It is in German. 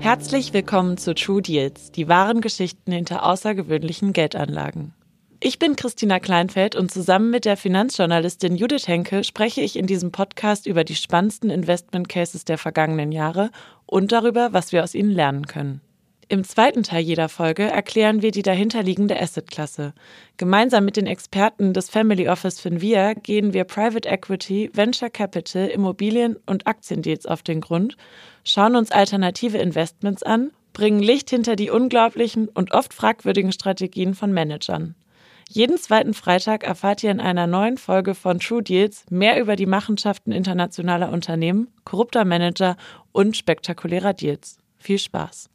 Herzlich willkommen zu True Deals, die wahren Geschichten hinter außergewöhnlichen Geldanlagen. Ich bin Christina Kleinfeld und zusammen mit der Finanzjournalistin Judith Henke spreche ich in diesem Podcast über die spannendsten Investment Cases der vergangenen Jahre und darüber, was wir aus ihnen lernen können. Im zweiten Teil jeder Folge erklären wir die dahinterliegende Assetklasse. Gemeinsam mit den Experten des Family Office Finvia gehen wir Private Equity, Venture Capital, Immobilien und Aktiendeals auf den Grund, schauen uns alternative Investments an, bringen Licht hinter die unglaublichen und oft fragwürdigen Strategien von Managern. Jeden zweiten Freitag erfahrt ihr in einer neuen Folge von True Deals mehr über die Machenschaften internationaler Unternehmen, korrupter Manager und spektakulärer Deals. Viel Spaß!